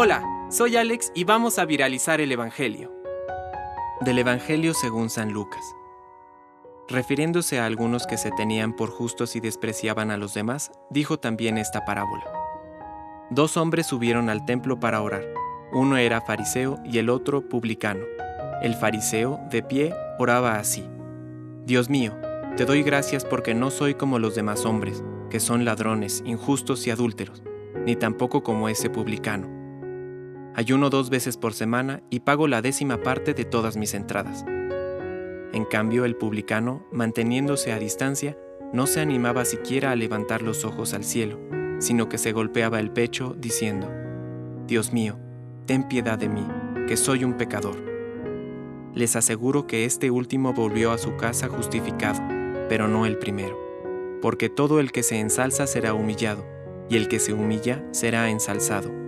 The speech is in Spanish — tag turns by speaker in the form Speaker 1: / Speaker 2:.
Speaker 1: Hola, soy Alex y vamos a viralizar el Evangelio.
Speaker 2: Del Evangelio según San Lucas. Refiriéndose a algunos que se tenían por justos y despreciaban a los demás, dijo también esta parábola. Dos hombres subieron al templo para orar. Uno era fariseo y el otro publicano. El fariseo, de pie, oraba así. Dios mío, te doy gracias porque no soy como los demás hombres, que son ladrones, injustos y adúlteros, ni tampoco como ese publicano. Ayuno dos veces por semana y pago la décima parte de todas mis entradas. En cambio, el publicano, manteniéndose a distancia, no se animaba siquiera a levantar los ojos al cielo, sino que se golpeaba el pecho diciendo, Dios mío, ten piedad de mí, que soy un pecador. Les aseguro que este último volvió a su casa justificado, pero no el primero, porque todo el que se ensalza será humillado, y el que se humilla será ensalzado.